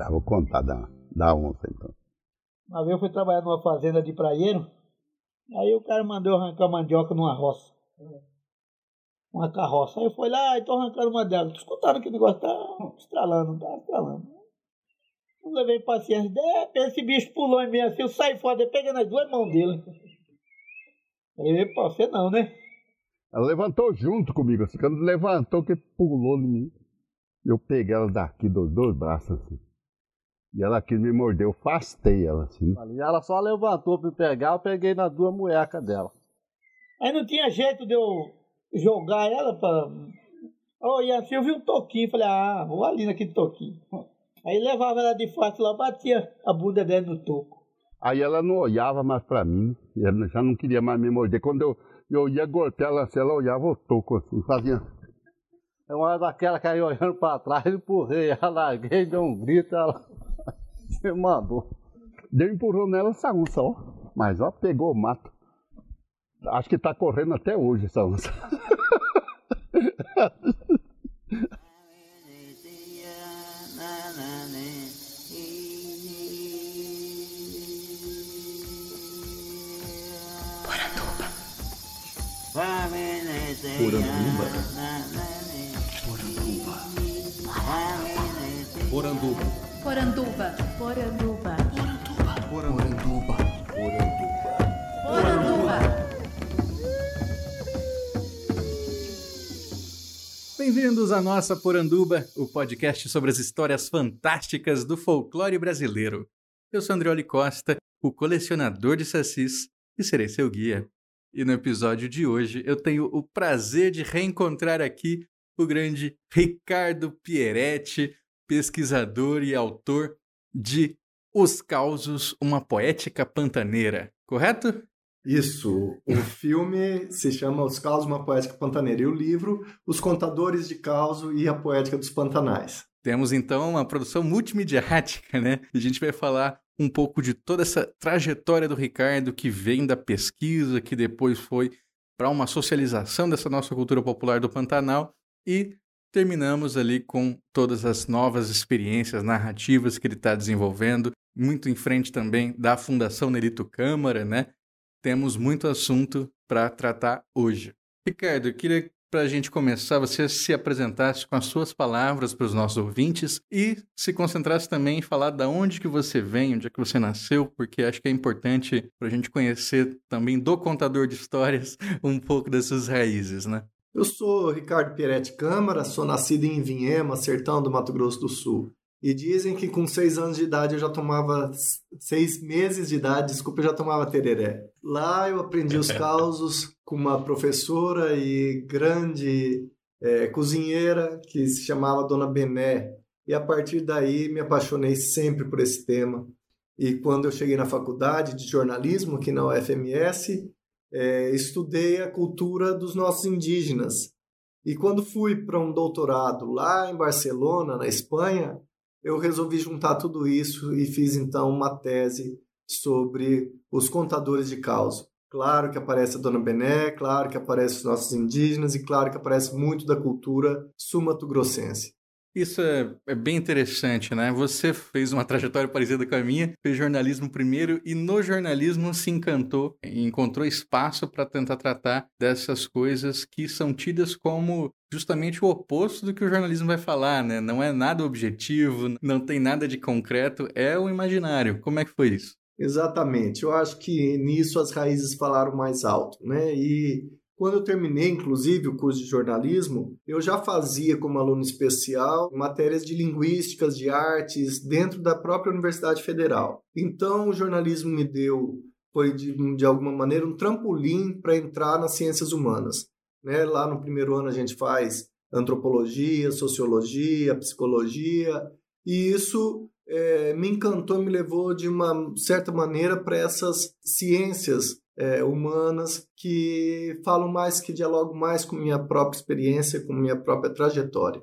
Tá, vou contar da, da onça então. Uma vez eu fui trabalhar numa fazenda de praieiro, aí o cara mandou arrancar mandioca numa roça. Uma carroça. Aí eu fui lá e tô arrancando uma delas. Tô escutando que o negócio tá estralando, tá estralando. Não levei paciência. De esse bicho pulou em mim assim, eu saí fora, eu peguei nas duas mãos dele. Falei, pô, você não, né? Ela levantou junto comigo, assim, quando levantou, que pulou em mim. Eu peguei ela daqui dos dois braços, assim. E ela aqui me mordeu, afastei ela, assim. E ela só levantou pra me pegar, eu peguei nas duas muecas dela. Aí não tinha jeito de eu jogar ela pra. Oh, e assim eu vi um toquinho, falei, ah, vou ali naquele toquinho. Aí levava ela de face lá, batia a bunda dela no toco. Aí ela não olhava mais pra mim, ela já não queria mais me morder. Quando eu, eu ia golpear ela, assim, ela olhava o toco assim, fazia. É uma hora daquela que aí olhando pra trás, eu empurrei, ela larguei, deu um grito, ela se mandou. Deu um empurrão nela, essa onça, ó. Mas ó, pegou o mato. Acho que tá correndo até hoje essa onça. Poranduba. Poranduba. Poranduba. Poranduba. Poranduba. Poranduba. Bem-vindos à nossa Poranduba, o podcast sobre as histórias fantásticas do folclore brasileiro. Eu sou Andrioli Costa, o colecionador de sacis, e serei seu guia. E no episódio de hoje eu tenho o prazer de reencontrar aqui o grande Ricardo Pieretti, pesquisador e autor de Os Causos, uma poética pantaneira, correto? Isso. O filme se chama Os Causos, uma poética pantaneira. E o livro, Os Contadores de Causo e a Poética dos Pantanais. Temos então uma produção multimediática, né? A gente vai falar um pouco de toda essa trajetória do Ricardo que vem da pesquisa, que depois foi para uma socialização dessa nossa cultura popular do Pantanal e terminamos ali com todas as novas experiências narrativas que ele está desenvolvendo, muito em frente também da Fundação Nerito Câmara, né? Temos muito assunto para tratar hoje. Ricardo, eu queria para a gente começar, você se apresentasse com as suas palavras para os nossos ouvintes e se concentrasse também em falar da onde que você vem, onde é que você nasceu, porque acho que é importante para a gente conhecer também do contador de histórias um pouco das suas raízes, né? Eu sou Ricardo Pieretti Câmara, sou nascido em Vinhema, sertão do Mato Grosso do Sul. E dizem que com seis anos de idade eu já tomava, seis meses de idade, desculpa, eu já tomava tereré. Lá eu aprendi os causos com uma professora e grande é, cozinheira que se chamava Dona Bené. E a partir daí me apaixonei sempre por esse tema. E quando eu cheguei na faculdade de jornalismo, aqui na UFMS, é, estudei a cultura dos nossos indígenas. E quando fui para um doutorado lá em Barcelona, na Espanha, eu resolvi juntar tudo isso e fiz então uma tese sobre os contadores de causa. Claro que aparece a Dona Bené, claro que aparece os nossos indígenas e claro que aparece muito da cultura sumato-grossense. Isso é, é, bem interessante, né? Você fez uma trajetória parecida com a minha, fez jornalismo primeiro e no jornalismo se encantou encontrou espaço para tentar tratar dessas coisas que são tidas como justamente o oposto do que o jornalismo vai falar, né? Não é nada objetivo, não tem nada de concreto, é o imaginário. Como é que foi isso? Exatamente. Eu acho que nisso as raízes falaram mais alto, né? E quando eu terminei, inclusive, o curso de jornalismo, eu já fazia como aluno especial matérias de linguísticas, de artes, dentro da própria Universidade Federal. Então, o jornalismo me deu, foi de, de alguma maneira, um trampolim para entrar nas ciências humanas. Né? Lá no primeiro ano a gente faz antropologia, sociologia, psicologia, e isso é, me encantou, me levou de uma certa maneira para essas ciências é, humanas que falam mais, que dialogam mais com minha própria experiência, com minha própria trajetória.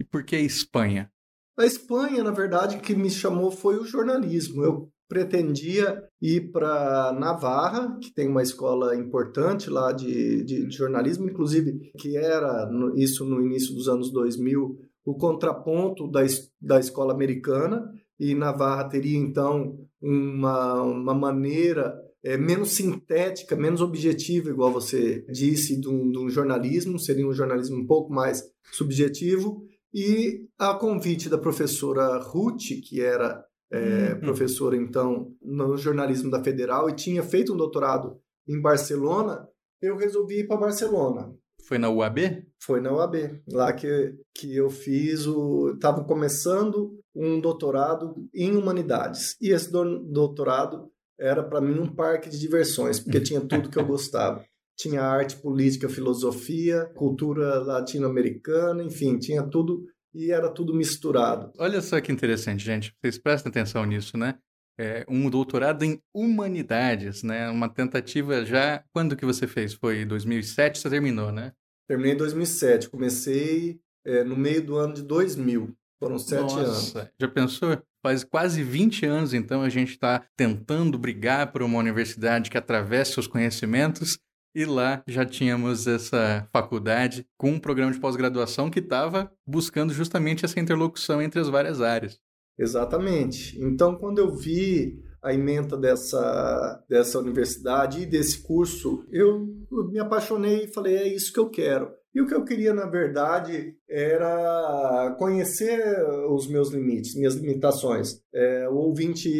E por que Espanha? A Espanha, na verdade, que me chamou foi o jornalismo. Eu pretendia ir para Navarra, que tem uma escola importante lá de, de, jornalismo, inclusive que era isso no início dos anos 2000 o contraponto da, da escola americana, e Navarra teria então uma, uma maneira é, menos sintética, menos objetiva, igual você disse, de um, jornalismo, seria um jornalismo um pouco mais subjetivo, e a convite da professora Ruth, que era é, uhum. professora então no jornalismo da Federal e tinha feito um doutorado em Barcelona, eu resolvi ir para Barcelona. Foi na UAB? Foi na UAB, lá que, que eu fiz o. Estava começando um doutorado em humanidades. E esse doutorado era para mim um parque de diversões, porque tinha tudo que eu gostava. Tinha arte, política, filosofia, cultura latino-americana, enfim, tinha tudo e era tudo misturado. Olha só que interessante, gente. Vocês prestem atenção nisso, né? É um doutorado em humanidades, né? Uma tentativa já. Quando que você fez? Foi 2007? Você terminou, né? Terminei em 2007. Comecei é, no meio do ano de 2000. Foram sete Nossa, anos. Já pensou? Faz quase 20 anos, então, a gente está tentando brigar por uma universidade que atravesse os conhecimentos e lá já tínhamos essa faculdade com um programa de pós-graduação que estava buscando justamente essa interlocução entre as várias áreas. Exatamente. Então, quando eu vi a emenda dessa, dessa universidade e desse curso, eu me apaixonei e falei: é isso que eu quero. E o que eu queria, na verdade, era conhecer os meus limites, minhas limitações. É, o ouvinte,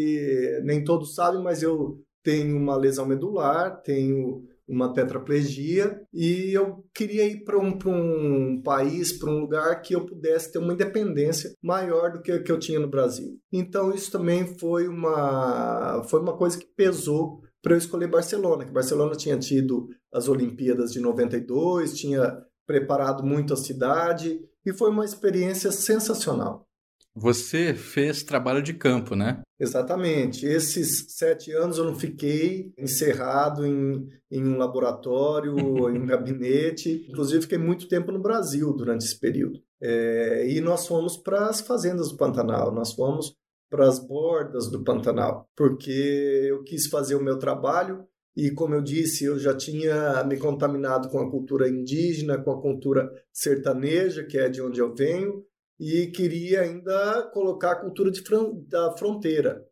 nem todos sabem, mas eu tenho uma lesão medular, tenho uma tetraplegia e eu queria ir para um, um país, para um lugar que eu pudesse ter uma independência maior do que que eu tinha no Brasil. Então isso também foi uma foi uma coisa que pesou para eu escolher Barcelona, que Barcelona tinha tido as Olimpíadas de 92, tinha preparado muito a cidade e foi uma experiência sensacional. Você fez trabalho de campo, né? Exatamente. Esses sete anos eu não fiquei encerrado em, em um laboratório em um gabinete. Inclusive, fiquei muito tempo no Brasil durante esse período. É, e nós fomos para as fazendas do Pantanal, nós fomos para as bordas do Pantanal, porque eu quis fazer o meu trabalho e, como eu disse, eu já tinha me contaminado com a cultura indígena, com a cultura sertaneja, que é de onde eu venho, e queria ainda colocar a cultura da fronteira.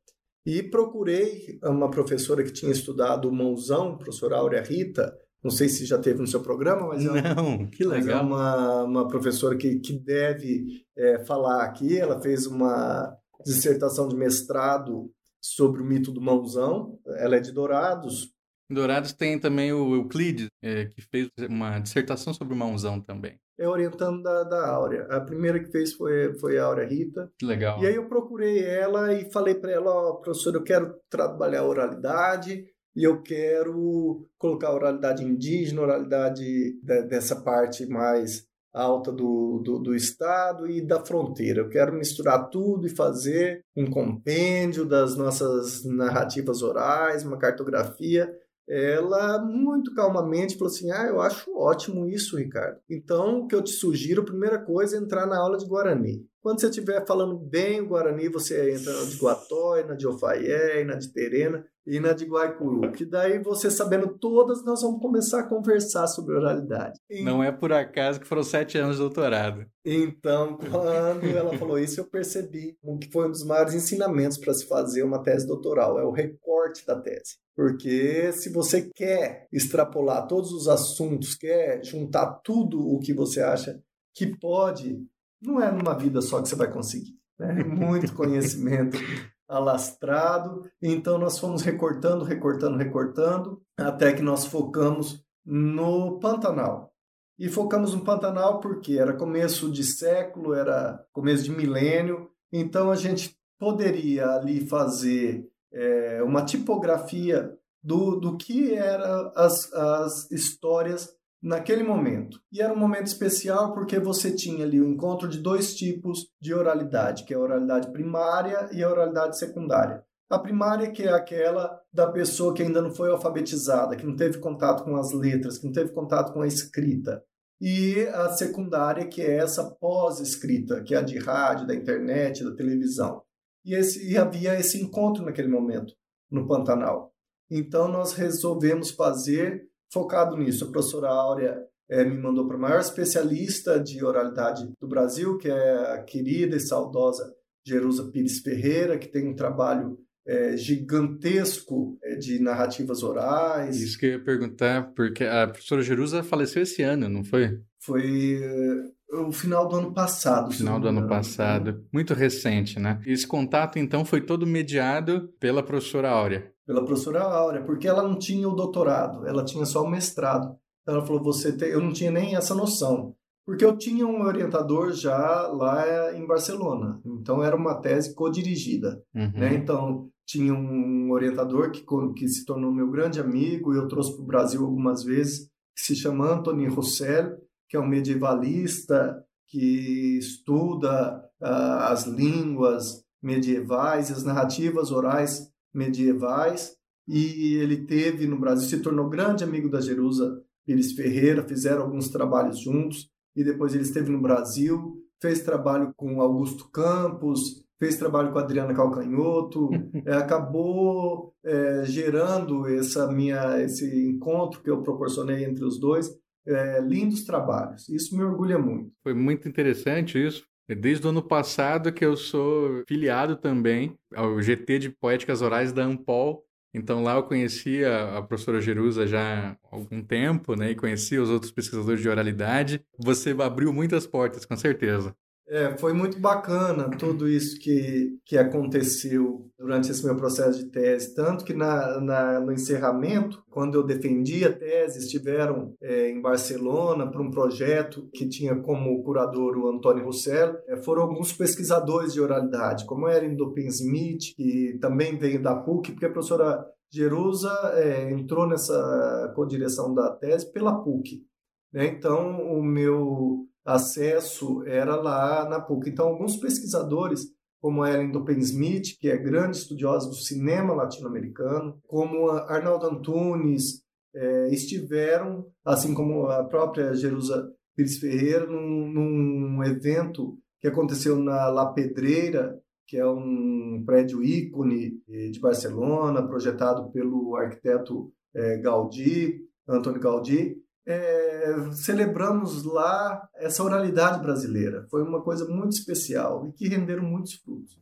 E procurei uma professora que tinha estudado o mãozão, professora Áurea Rita, não sei se já teve no seu programa, mas não, é, que legal. é uma, uma professora que, que deve é, falar aqui. Ela fez uma dissertação de mestrado sobre o mito do mãozão. Ela é de Dourados. Em Dourados tem também o Euclides, é, que fez uma dissertação sobre o mãozão também é orientando da, da Áurea. A primeira que fez foi, foi a Áurea Rita. Que legal. E aí eu procurei ela e falei para ela, ó, oh, professor, eu quero trabalhar oralidade e eu quero colocar a oralidade indígena, a oralidade de, dessa parte mais alta do, do, do, estado e da fronteira. Eu quero misturar tudo e fazer um compêndio das nossas narrativas orais, uma cartografia ela muito calmamente falou assim: Ah, eu acho ótimo isso, Ricardo. Então, o que eu te sugiro, primeira coisa é entrar na aula de Guarani. Quando você estiver falando bem o Guarani, você entra na de Guatói, na de Ofaié, na de Terena e na de Guaicuru. Que daí, você sabendo todas, nós vamos começar a conversar sobre oralidade. Não é por acaso que foram sete anos de doutorado. Então, quando ela falou isso, eu percebi que foi um dos maiores ensinamentos para se fazer uma tese doutoral. É o recorte da tese. Porque se você quer extrapolar todos os assuntos, quer juntar tudo o que você acha que pode, não é numa vida só que você vai conseguir. Né? Muito conhecimento alastrado. Então nós fomos recortando, recortando, recortando, até que nós focamos no Pantanal. E focamos no Pantanal porque era começo de século, era começo de milênio, então a gente poderia ali fazer é, uma tipografia do, do que eram as, as histórias naquele momento. E era um momento especial porque você tinha ali o encontro de dois tipos de oralidade, que é a oralidade primária e a oralidade secundária. A primária, que é aquela da pessoa que ainda não foi alfabetizada, que não teve contato com as letras, que não teve contato com a escrita. E a secundária, que é essa pós-escrita, que é a de rádio, da internet, da televisão. E, esse, e havia esse encontro naquele momento, no Pantanal. Então, nós resolvemos fazer focado nisso. A professora Áurea é, me mandou para a maior especialista de oralidade do Brasil, que é a querida e saudosa Jerusa Pires Ferreira, que tem um trabalho é, gigantesco é, de narrativas orais. Isso que eu ia perguntar, porque a professora Jerusa faleceu esse ano, não foi? Foi é, o final do ano passado. Final do ano passado. Muito recente, né? Esse contato, então, foi todo mediado pela professora Áurea. Pela professora Áurea, porque ela não tinha o doutorado, ela tinha só o mestrado. Então ela falou, você tem... eu não tinha nem essa noção. Porque eu tinha um orientador já lá em Barcelona. Então era uma tese co-dirigida. Uhum. Né? Então tinha um orientador que, que se tornou meu grande amigo e eu trouxe para o Brasil algumas vezes, que se chama Anthony Rossell, que é um medievalista que estuda uh, as línguas medievais, as narrativas orais medievais, e ele teve no Brasil, se tornou grande amigo da Jerusa Pires Ferreira, fizeram alguns trabalhos juntos, e depois ele esteve no Brasil, fez trabalho com Augusto Campos, fez trabalho com Adriana Calcanhoto, é, acabou é, gerando essa minha, esse encontro que eu proporcionei entre os dois, é, lindos trabalhos. Isso me orgulha muito. Foi muito interessante isso. Desde o ano passado que eu sou filiado também ao GT de Poéticas Orais da Ampol. Então lá eu conhecia a professora Jerusa já há algum tempo, né? E conhecia os outros pesquisadores de oralidade. Você abriu muitas portas, com certeza. É, foi muito bacana tudo isso que, que aconteceu durante esse meu processo de tese. Tanto que na, na no encerramento, quando eu defendi a tese, estiveram é, em Barcelona para um projeto que tinha como curador o Antônio Rossell. É, foram alguns pesquisadores de oralidade, como Erin Dopin Smith, que também veio da PUC, porque a professora Jerusa é, entrou nessa co-direção da tese pela PUC. Né? Então, o meu acesso era lá na PUC. Então, alguns pesquisadores, como Ellen Dopen-Smith, que é grande estudiosa do cinema latino-americano, como Arnaldo Antunes, é, estiveram, assim como a própria Jerusa Pires Ferreira, num, num evento que aconteceu na La Pedreira, que é um prédio ícone de Barcelona, projetado pelo arquiteto é, Gaudí, Antônio Gaudí, é, celebramos lá essa oralidade brasileira. Foi uma coisa muito especial e que renderam muitos frutos.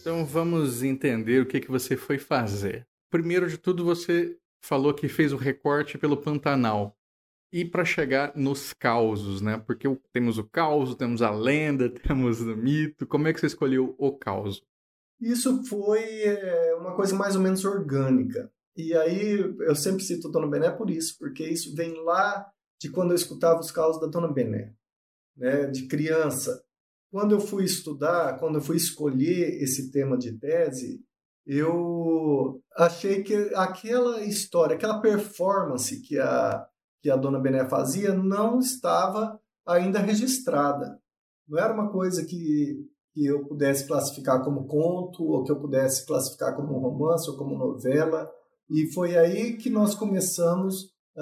Então vamos entender o que, que você foi fazer. Primeiro de tudo, você falou que fez o recorte pelo Pantanal. E para chegar nos causos, né? Porque temos o caos, temos a lenda, temos o mito. Como é que você escolheu o caos? Isso foi é, uma coisa mais ou menos orgânica. E aí eu sempre cito a Dona Bené por isso, porque isso vem lá de quando eu escutava os causos da Dona Bené, né, de criança. Quando eu fui estudar, quando eu fui escolher esse tema de tese, eu achei que aquela história, aquela performance que a, que a Dona Bené fazia não estava ainda registrada. Não era uma coisa que que eu pudesse classificar como conto, ou que eu pudesse classificar como romance ou como novela. E foi aí que nós começamos uh,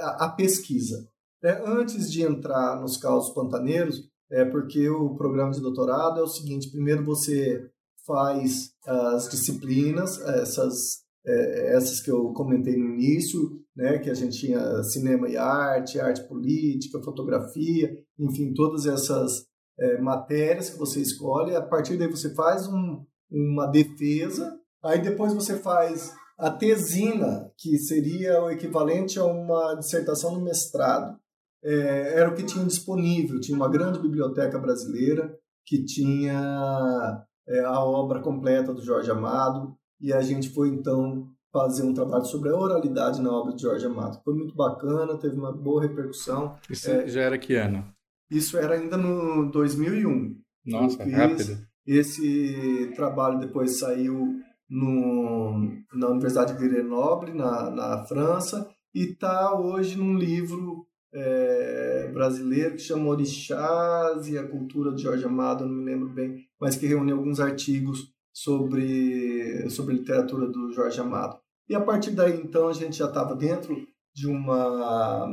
a, a pesquisa. É, antes de entrar nos causos pantaneiros, é porque o programa de doutorado é o seguinte: primeiro você faz as disciplinas, essas, é, essas que eu comentei no início, né, que a gente tinha cinema e arte, arte política, fotografia, enfim, todas essas é, matérias que você escolhe, a partir daí você faz um, uma defesa, aí depois você faz a tesina, que seria o equivalente a uma dissertação no mestrado. É, era o que tinha disponível, tinha uma grande biblioteca brasileira que tinha é, a obra completa do Jorge Amado, e a gente foi então fazer um trabalho sobre a oralidade na obra de Jorge Amado. Foi muito bacana, teve uma boa repercussão. Isso é, já era que ano? Isso era ainda no 2001. Nossa, rápido. Esse trabalho depois saiu no, na Universidade de Grenoble, na, na França, e está hoje num livro é, brasileiro que chama Orixás e a Cultura de Jorge Amado, não me lembro bem, mas que reúne alguns artigos sobre, sobre literatura do Jorge Amado. E a partir daí, então, a gente já estava dentro de uma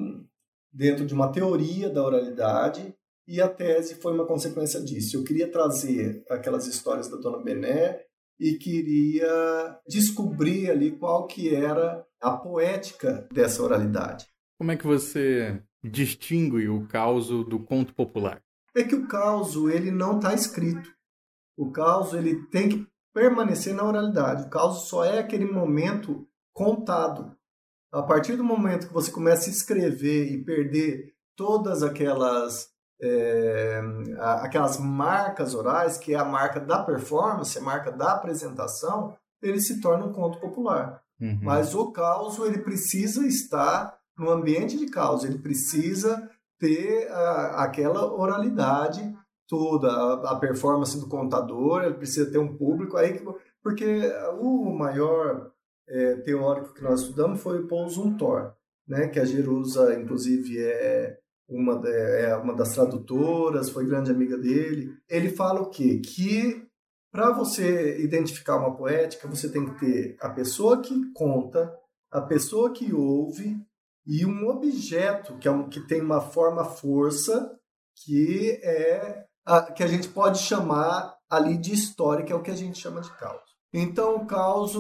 dentro de uma teoria da oralidade e a tese foi uma consequência disso. Eu queria trazer aquelas histórias da Dona Bené e queria descobrir ali qual que era a poética dessa oralidade. Como é que você distingue o caos do conto popular? É que o caos ele não está escrito. O caos ele tem que permanecer na oralidade. O caos só é aquele momento contado. A partir do momento que você começa a escrever e perder todas aquelas é, aquelas marcas orais, que é a marca da performance, a marca da apresentação, ele se torna um conto popular. Uhum. Mas o caos ele precisa estar no ambiente de caos, ele precisa ter a, aquela oralidade toda, a, a, performance do contador, ele precisa ter um público aí, que, porque o maior é, teórico que nós estudamos foi o Paul Zumthor, né, que a Jerusa, inclusive, é uma, é uma das tradutoras, foi grande amiga dele. Ele fala o quê? Que para você identificar uma poética, você tem que ter a pessoa que conta, a pessoa que ouve e um objeto que, é um, que tem uma forma força que é a, que a gente pode chamar ali de história, que é o que a gente chama de caos. Então o caos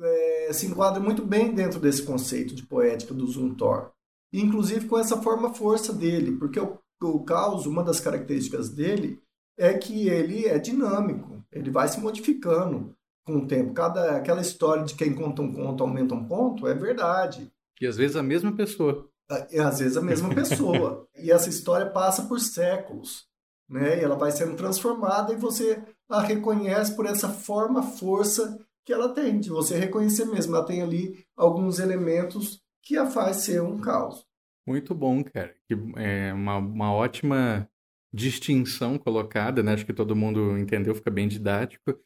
é, se enquadra muito bem dentro desse conceito de poética do Zuntor inclusive com essa forma força dele, porque o, o caos, uma das características dele é que ele é dinâmico, ele vai se modificando com o tempo. Cada aquela história de quem conta um conto aumenta um ponto é verdade. E às vezes a mesma pessoa. E às vezes a mesma pessoa. e essa história passa por séculos, né? E ela vai sendo transformada e você a reconhece por essa forma força que ela tem, de você reconhecer mesmo. Ela tem ali alguns elementos que a faz ser um caos. Muito bom, cara. É uma, uma ótima distinção colocada, né? Acho que todo mundo entendeu, fica bem didático.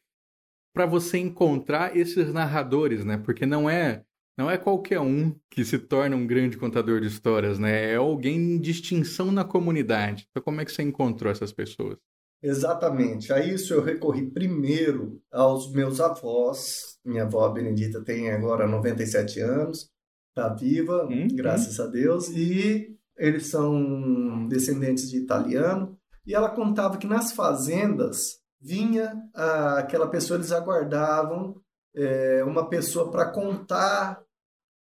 Para você encontrar esses narradores, né? Porque não é não é qualquer um que se torna um grande contador de histórias, né? É alguém em distinção na comunidade. Então, como é que você encontrou essas pessoas? Exatamente. A isso eu recorri primeiro aos meus avós. Minha avó Benedita tem agora 97 anos está viva, hum, graças hum. a Deus, e eles são descendentes de italiano. E ela contava que nas fazendas vinha ah, aquela pessoa, eles aguardavam é, uma pessoa para contar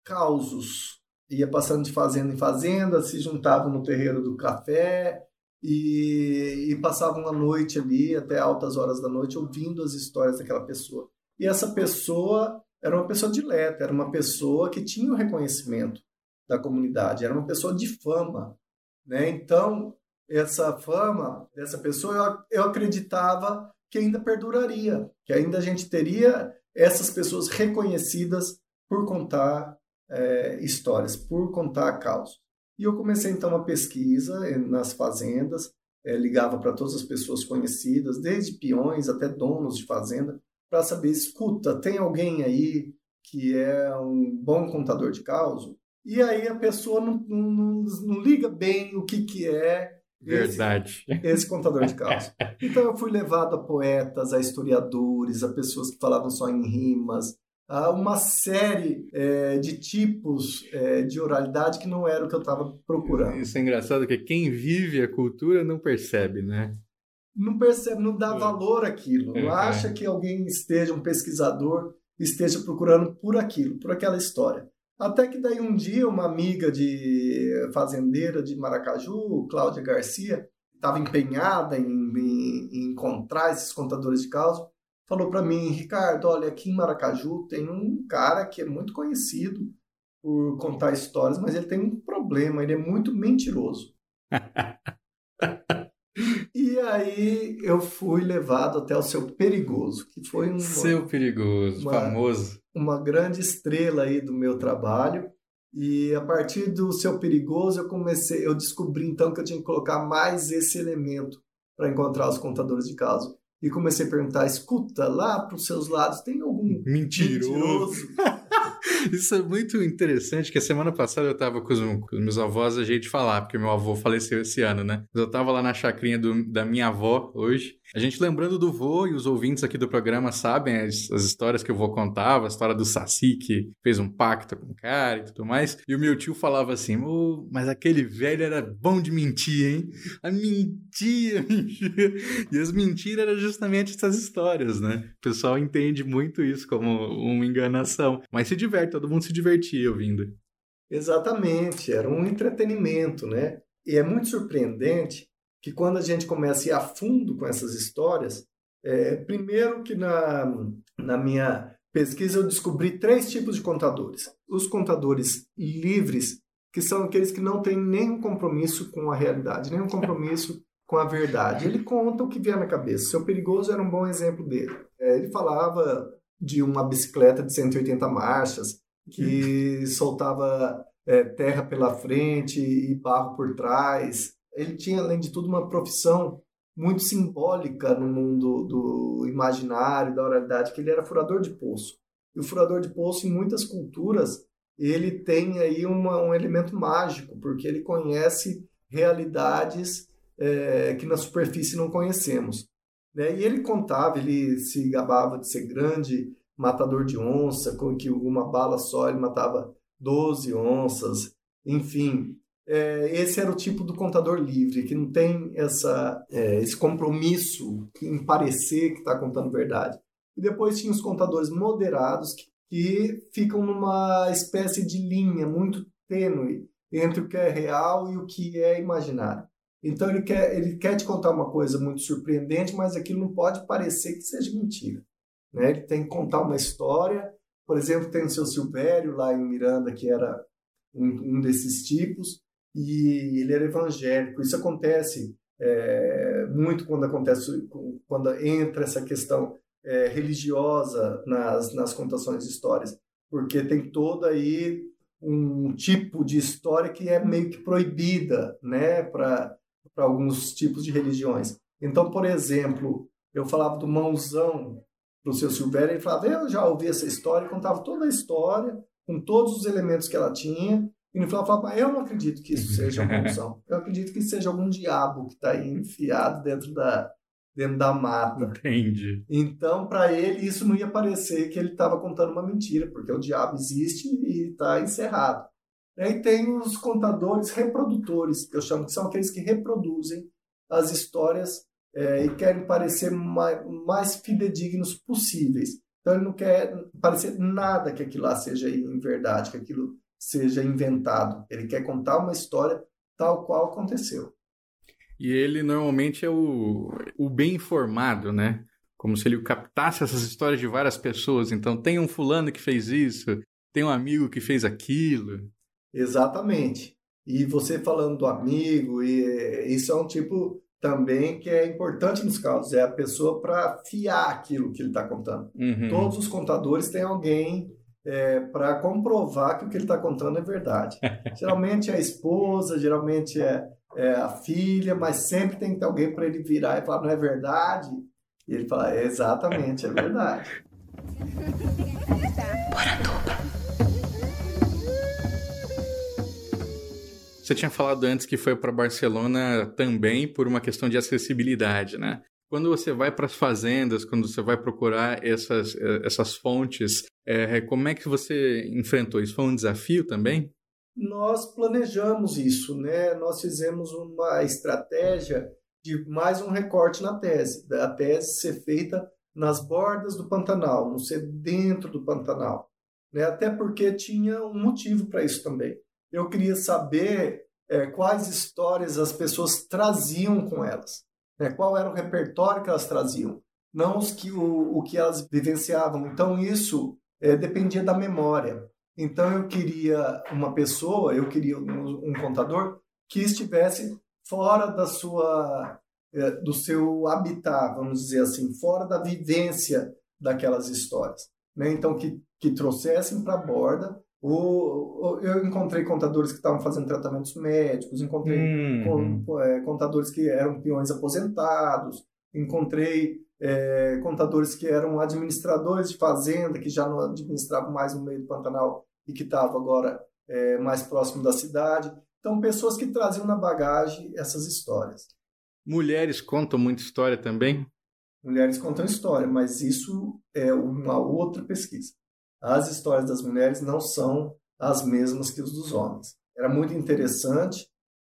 causos. Ia passando de fazenda em fazenda, se juntavam no terreiro do café e, e passavam a noite ali, até altas horas da noite, ouvindo as histórias daquela pessoa. E essa pessoa era uma pessoa dileta, era uma pessoa que tinha o reconhecimento da comunidade, era uma pessoa de fama. Né? Então, essa fama dessa pessoa, eu, eu acreditava que ainda perduraria, que ainda a gente teria essas pessoas reconhecidas por contar é, histórias, por contar causos. E eu comecei então uma pesquisa eh, nas fazendas, é, ligava para todas as pessoas conhecidas, desde peões até donos de fazenda, para saber, escuta, tem alguém aí que é um bom contador de causa? E aí a pessoa não, não, não liga bem o que, que é Verdade. Esse, esse contador de causa. Então eu fui levado a poetas, a historiadores, a pessoas que falavam só em rimas, uma série é, de tipos é, de oralidade que não era o que eu estava procurando. Isso é engraçado, que quem vive a cultura não percebe, né? não percebe, não dá é. valor àquilo, não é, acha que alguém esteja, um pesquisador, esteja procurando por aquilo, por aquela história. Até que daí um dia uma amiga de fazendeira de Maracaju, Cláudia Garcia, estava empenhada em, em, em, encontrar esses contadores de causa, falou para mim, Ricardo, olha, aqui em Maracaju tem um cara que é muito conhecido por contar histórias, mas ele tem um problema, ele é muito mentiroso. E aí eu fui levado até o seu Perigoso, que foi um seu Perigoso, uma, famoso, uma grande estrela aí do meu trabalho. E a partir do seu Perigoso eu comecei, eu descobri então que eu tinha que colocar mais esse elemento para encontrar os contadores de caso. E comecei a perguntar, escuta, lá para os seus lados tem algum mentiroso? mentiroso? Isso é muito interessante, que a semana passada eu tava com os, com os, meus avós, a gente falar, porque meu avô faleceu esse ano, né? Eu tava lá na chacrinha do, da minha avó hoje, A gente lembrando do vô e os ouvintes aqui do programa sabem as, as histórias que o vô contava, a história do Saci que fez um pacto com o cara e tudo mais. E o meu tio falava assim: oh, mas aquele velho era bom de mentir, hein? A mentia, mentia. E as mentiras eram justamente essas histórias, né? O pessoal entende muito isso como uma enganação. Mas se diverte, todo mundo se divertia ouvindo. Exatamente, era um entretenimento, né? E é muito surpreendente que quando a gente começa a ir a fundo com essas histórias, é, primeiro que na, na minha pesquisa eu descobri três tipos de contadores. Os contadores livres, que são aqueles que não têm nenhum compromisso com a realidade, nenhum compromisso com a verdade. Ele conta o que vier na cabeça. O seu Perigoso era um bom exemplo dele. É, ele falava de uma bicicleta de 180 marchas que soltava é, terra pela frente e barro por trás. Ele tinha, além de tudo, uma profissão muito simbólica no mundo do imaginário, da oralidade, que ele era furador de poço. E o furador de poço, em muitas culturas, ele tem aí uma, um elemento mágico, porque ele conhece realidades é, que na superfície não conhecemos. Né? E ele contava, ele se gabava de ser grande matador de onça, com que uma bala só ele matava 12 onças, enfim. É, esse era o tipo do contador livre, que não tem essa, é, esse compromisso em parecer que está contando verdade. E depois tinha os contadores moderados, que, que ficam numa espécie de linha muito tênue entre o que é real e o que é imaginário. Então ele quer, ele quer te contar uma coisa muito surpreendente, mas aquilo não pode parecer que seja mentira. Né? Ele tem que contar uma história. Por exemplo, tem o seu Silvério lá em Miranda, que era um, um desses tipos, e ele era evangélico. Isso acontece é, muito quando acontece quando entra essa questão é, religiosa nas, nas contações de histórias, porque tem toda aí um tipo de história que é meio que proibida, né, para alguns tipos de religiões. Então, por exemplo, eu falava do mãozão para o seu Silvério, ele falava, eu já ouvi essa história, contava toda a história, com todos os elementos que ela tinha, e no final falava, eu não acredito que isso seja uma ilusão, eu acredito que seja algum diabo que está enfiado dentro da, dentro da mata. Entendi. Então, para ele, isso não ia parecer que ele estava contando uma mentira, porque o diabo existe e está encerrado. E aí tem os contadores reprodutores, que eu chamo que são aqueles que reproduzem as histórias é, e querem parecer mais, mais fidedignos possíveis. Então ele não quer parecer nada que aquilo lá seja em verdade, que aquilo seja inventado. Ele quer contar uma história tal qual aconteceu. E ele normalmente é o, o bem informado, né? Como se ele captasse essas histórias de várias pessoas. Então, tem um fulano que fez isso, tem um amigo que fez aquilo. Exatamente. E você falando do amigo, e isso é um tipo também que é importante nos casos, é a pessoa para fiar aquilo que ele está contando. Uhum. Todos os contadores têm alguém é, para comprovar que o que ele está contando é verdade. geralmente é a esposa, geralmente é, é, a filha, mas sempre tem que ter alguém para ele virar e falar, não é verdade? E ele fala, é, exatamente, é verdade. Você tinha falado antes que foi para Barcelona também por uma questão de acessibilidade, né? Quando você vai para as fazendas, quando você vai procurar essas, eh, essas fontes, é, como é que você enfrentou isso? Foi um desafio também? Nós planejamos isso, né? Nós fizemos uma estratégia de mais um recorte na tese, da tese ser feita nas bordas do Pantanal, não ser dentro do Pantanal, né? Até porque tinha um motivo para isso também eu queria saber é, quais histórias as pessoas traziam com elas. Né? Qual era o repertório que elas traziam, não os que, o, o que elas vivenciavam. Então, isso é, dependia da memória. Então, eu queria uma pessoa, eu queria um, um contador que estivesse fora da sua, é, do seu habitat, vamos dizer assim, fora da vivência daquelas histórias. Né? Então, que, que trouxessem para a borda o, eu encontrei contadores que estavam fazendo tratamentos médicos, encontrei uhum. contadores que eram peões aposentados, encontrei é, contadores que eram administradores de fazenda, que já não administravam mais no meio do Pantanal e que estavam agora é, mais próximo da cidade. Então, pessoas que traziam na bagagem essas histórias. Mulheres contam muita história também? Mulheres contam história, mas isso é uma outra pesquisa. As histórias das mulheres não são as mesmas que os dos homens. Era muito interessante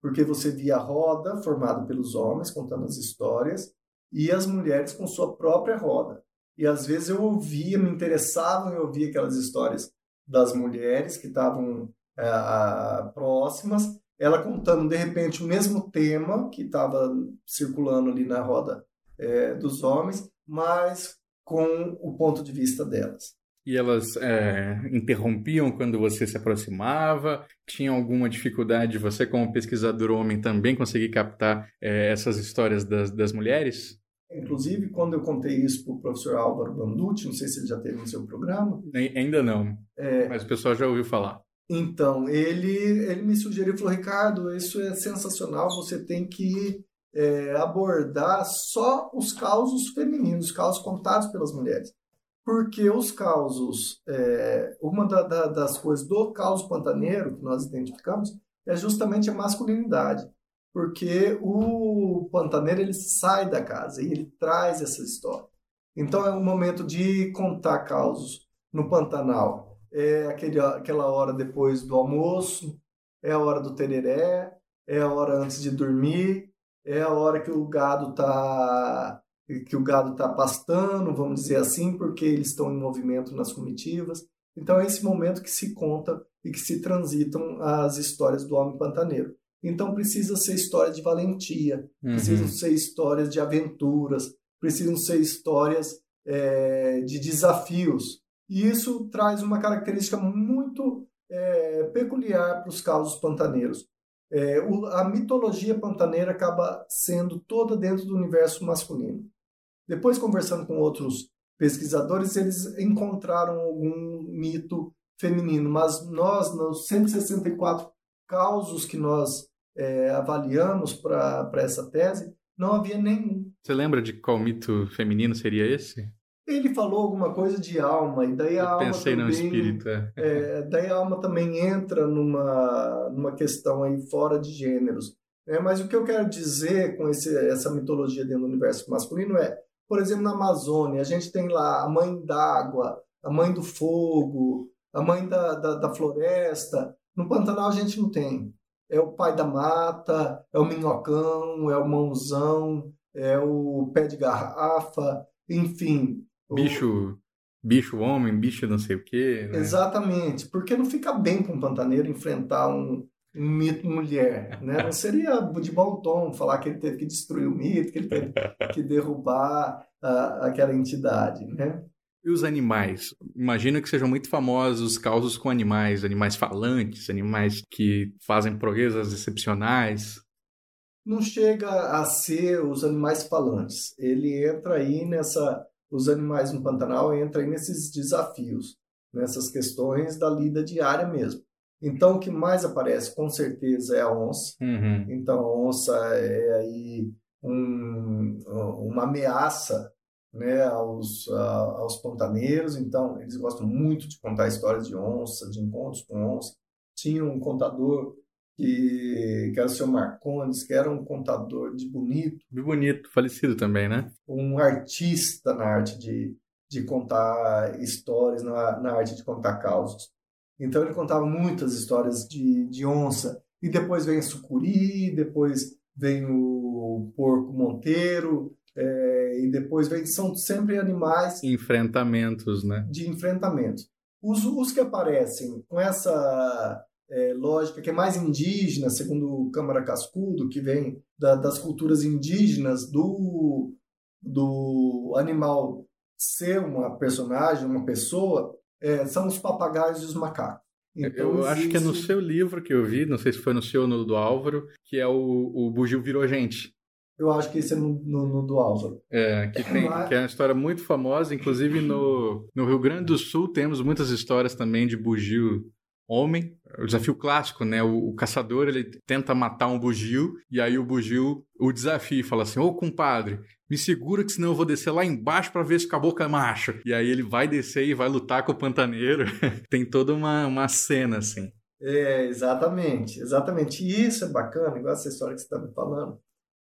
porque você via a roda formada pelos homens contando as histórias e as mulheres com sua própria roda. E às vezes eu ouvia, me interessava em ouvir aquelas histórias das mulheres que estavam é, próximas, ela contando de repente o mesmo tema que estava circulando ali na roda é, dos homens, mas com o ponto de vista delas. E elas é, interrompiam quando você se aproximava? Tinha alguma dificuldade você, como pesquisador homem, também conseguir captar é, essas histórias das, das mulheres? Inclusive, quando eu contei isso para o professor Álvaro Banducci, não sei se ele já teve no seu programa. Ainda não, é, mas o pessoal já ouviu falar. Então, ele, ele me sugeriu, falou, Ricardo, isso é sensacional, você tem que é, abordar só os causos femininos, os causos contados pelas mulheres. Porque os causos, é, uma da, da, das coisas do caos pantaneiro que nós identificamos é justamente a masculinidade. Porque o pantaneiro ele sai da casa e ele traz essa história. Então é um momento de contar causos no Pantanal. É aquele, aquela hora depois do almoço, é a hora do tereré, é a hora antes de dormir, é a hora que o gado tá que o gado está pastando, vamos dizer assim, porque eles estão em movimento nas comitivas. Então é esse momento que se conta e que se transitam as histórias do homem pantaneiro. Então precisa ser história de valentia, uhum. precisam ser histórias de aventuras, precisam ser histórias é, de desafios. E isso traz uma característica muito é, peculiar para os causos pantaneiros. É, o, a mitologia pantaneira acaba sendo toda dentro do universo masculino. Depois, conversando com outros pesquisadores, eles encontraram algum mito feminino, mas nós, nos 164 causos que nós é, avaliamos para essa tese, não havia nenhum. Você lembra de qual mito feminino seria esse? Ele falou alguma coisa de alma, e daí a Eu alma pensei também, no espírito. É. É, daí a alma também entra numa, numa questão aí fora de gêneros. É, mas o que eu quero dizer com esse, essa mitologia dentro do universo masculino é, por exemplo, na Amazônia, a gente tem lá a mãe d'água, a mãe do fogo, a mãe da, da, da floresta. No Pantanal a gente não tem. É o pai da mata, é o minhocão, é o mãozão, é o pé de garrafa, enfim, Bicho, bicho homem, bicho não sei o quê. Né? Exatamente, porque não fica bem para um pantaneiro enfrentar um, um mito mulher, né? Não seria de bom tom falar que ele teve que destruir o mito, que ele teve que derrubar uh, aquela entidade, né? E os animais? Imagino que sejam muito famosos causos com animais, animais falantes, animais que fazem proezas excepcionais. Não chega a ser os animais falantes. Ele entra aí nessa os animais no Pantanal entram aí nesses desafios, nessas questões da lida diária mesmo. Então, o que mais aparece, com certeza, é a onça. Uhum. Então, a onça é aí um, uma ameaça né, aos, aos pantaneiros. Então, eles gostam muito de contar histórias de onça, de encontros com onça. Tinha um contador que, que era o seu Marcondes, que era um contador de bonito. De bonito, falecido também, né? Um artista na arte de, de contar histórias, na, na arte de contar causos. Então ele contava muitas histórias de, de onça. E depois vem a sucuri, depois vem o porco monteiro, é, e depois vem. São sempre animais. Enfrentamentos, né? De enfrentamentos. Os, os que aparecem com essa é, lógica que é mais indígena, segundo o Câmara Cascudo, que vem da, das culturas indígenas do, do animal ser uma personagem, uma pessoa, é, são os papagaios e os macacos. Então, eu acho que é no seu livro que eu vi, não sei se foi no seu ou no do Álvaro, que é o, o Bugio Virou Gente. Eu acho que esse é no, no, no do Álvaro. É, que, tem, Mas... que é uma história muito famosa. Inclusive no, no Rio Grande do Sul temos muitas histórias também de bugio homem. O desafio clássico, né? O, o, caçador ele tenta matar um bugio e aí o bugio o desafia e fala assim: Ô compadre, me segura que senão eu vou descer lá embaixo para ver se acabou com a macho. E aí ele vai descer e vai lutar com o pantaneiro. Tem toda uma, uma cena assim. É, exatamente, exatamente. E isso é bacana, igual essa história que você está me falando.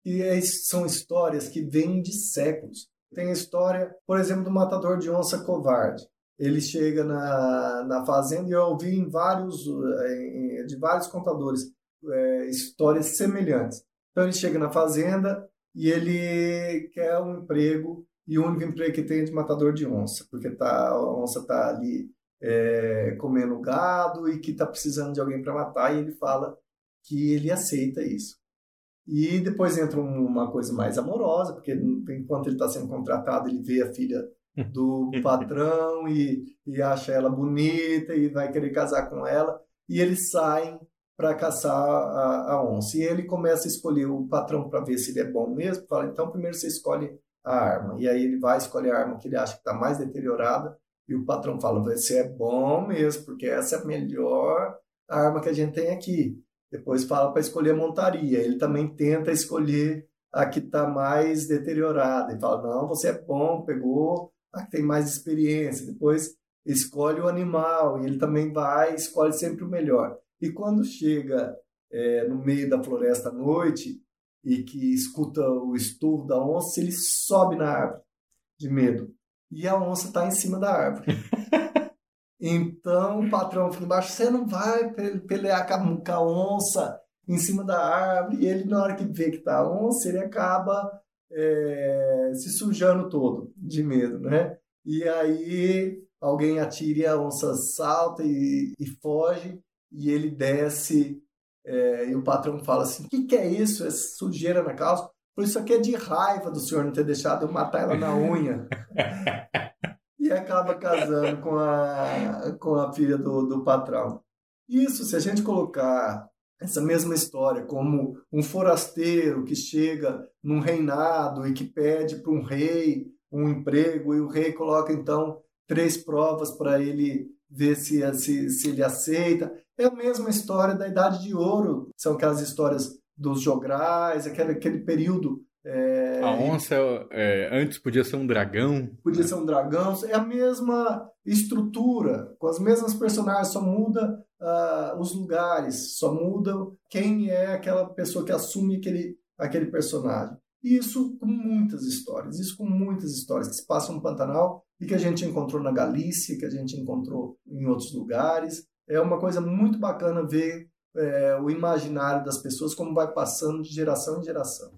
E é, são histórias que vêm de séculos. Tem a história, por exemplo, do matador de onça covarde. Ele chega na, na fazenda e eu ouvi em vários, em, de vários contadores é, histórias semelhantes. Então ele chega na fazenda e ele quer um emprego e o único emprego que tem é de matador de onça, porque tá, a onça está ali é, comendo gado e que está precisando de alguém para matar e ele fala que ele aceita isso. E depois entra uma coisa mais amorosa, porque enquanto ele está sendo contratado, ele vê a filha do patrão e, e acha ela bonita e vai querer casar com ela. E eles saem para caçar a, a, onça. E ele começa a escolher o patrão para ver se ele é bom mesmo. Fala, então primeiro você escolhe a arma. E aí ele vai escolher a arma que ele acha que está mais deteriorada. E o patrão fala, você é bom mesmo, porque essa é a melhor arma que a gente tem aqui. Depois fala para escolher a montaria. Ele também tenta escolher a que está mais deteriorada. Ele fala: não, você é bom, pegou a que tem mais experiência. Depois escolhe o animal. E ele também vai escolhe sempre o melhor. E quando chega é, no meio da floresta à noite e que escuta o esturro da onça, ele sobe na árvore de medo. E a onça está em cima da árvore. Então o patrão fica embaixo, você não vai pelear com a onça em cima da árvore. E ele, na hora que vê que tá a onça, ele acaba é, se sujando todo de medo, né? E aí alguém atira e a onça salta e, e foge. E ele desce é, e o patrão fala assim, o que, que é isso? É sujeira na calça? Por isso aqui é de raiva do senhor não ter deixado eu matar ela na unha. e acaba casando com a, com a filha do, do patrão. Isso, se a gente colocar essa mesma história como um forasteiro que chega num reinado e que pede para um rei um emprego e o rei coloca então três provas para ele ver se, se, se ele aceita. É a mesma história da Idade de Ouro, são aquelas histórias dos jograis, aquele, aquele período é, a onça é, antes podia ser um dragão. Podia né? ser um dragão. É a mesma estrutura, com as mesmas personagens, só muda uh, os lugares, só muda quem é aquela pessoa que assume aquele, aquele personagem. Isso com muitas histórias, isso com muitas histórias que se passam no Pantanal e que a gente encontrou na Galícia, que a gente encontrou em outros lugares. É uma coisa muito bacana ver é, o imaginário das pessoas como vai passando de geração em geração.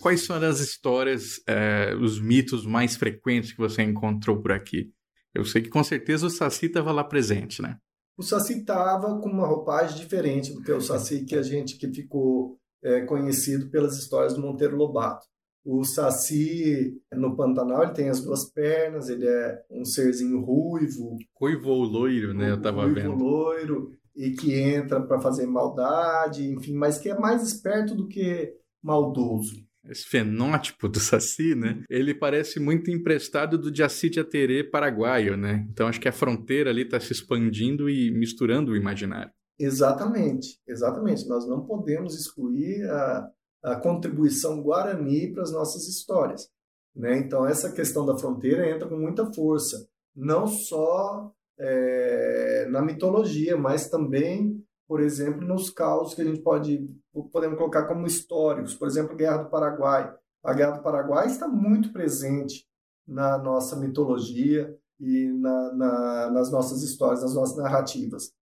Quais são as histórias, é, os mitos mais frequentes que você encontrou por aqui? Eu sei que com certeza o Saci estava lá presente, né? O Saci estava com uma roupagem diferente do que o Saci que a gente que ficou é, conhecido pelas histórias do Monteiro Lobato. O Saci, no Pantanal, ele tem as duas pernas, ele é um serzinho ruivo. Ruivo ou loiro, né? Eu tava ruivo vendo. Ruivo loiro, e que entra para fazer maldade, enfim, mas que é mais esperto do que maldoso. Esse fenótipo do Saci, né? Ele parece muito emprestado do Jaci Aterê paraguaio, né? Então acho que a fronteira ali está se expandindo e misturando o imaginário. Exatamente, exatamente. Nós não podemos excluir a, a contribuição guarani para as nossas histórias. Né? Então, essa questão da fronteira entra com muita força, não só é, na mitologia, mas também, por exemplo, nos causos que a gente pode podemos colocar como históricos. Por exemplo, a Guerra do Paraguai. A Guerra do Paraguai está muito presente na nossa mitologia e na, na, nas nossas histórias, nas nossas narrativas.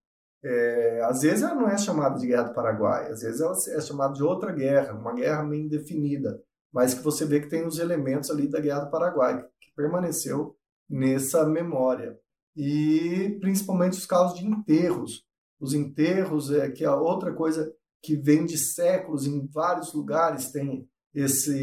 É, às vezes ela não é chamada de Guerra do Paraguai, às vezes ela é chamada de outra guerra, uma guerra meio indefinida, mas que você vê que tem os elementos ali da Guerra do Paraguai, que permaneceu nessa memória. E principalmente os casos de enterros. Os enterros é que é outra coisa que vem de séculos em vários lugares tem esse